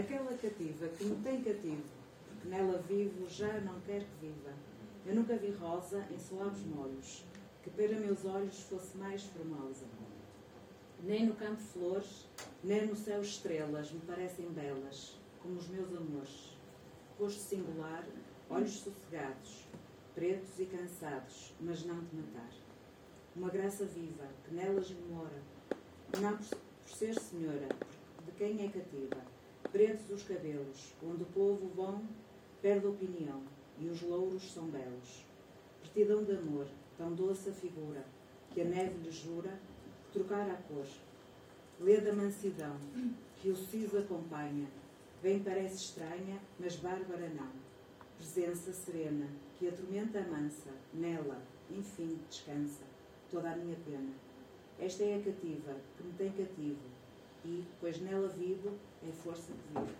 Aquela cativa que me tem cativo, que nela vivo já não quer que viva. Eu nunca vi rosa em suaves molhos, que para meus olhos fosse mais formosa. Nem no campo flores, nem no céu estrelas me parecem belas, como os meus amores. Rosto singular, olhos sossegados, pretos e cansados, mas não de matar. Uma graça viva, que nelas mora, não por, por ser senhora, de quem é cativa. Pretos os cabelos, onde o povo vão, perde opinião, e os louros são belos. Pretidão de amor, tão doce a figura, que a neve lhe jura trocar a cor. Lê da mansidão, que o siso acompanha, bem parece estranha, mas bárbara não. Presença serena, que a tormenta mansa, nela, enfim, descansa, toda a minha pena. Esta é a cativa, que me tem cativo, e, pois nela vivo, é força que vive.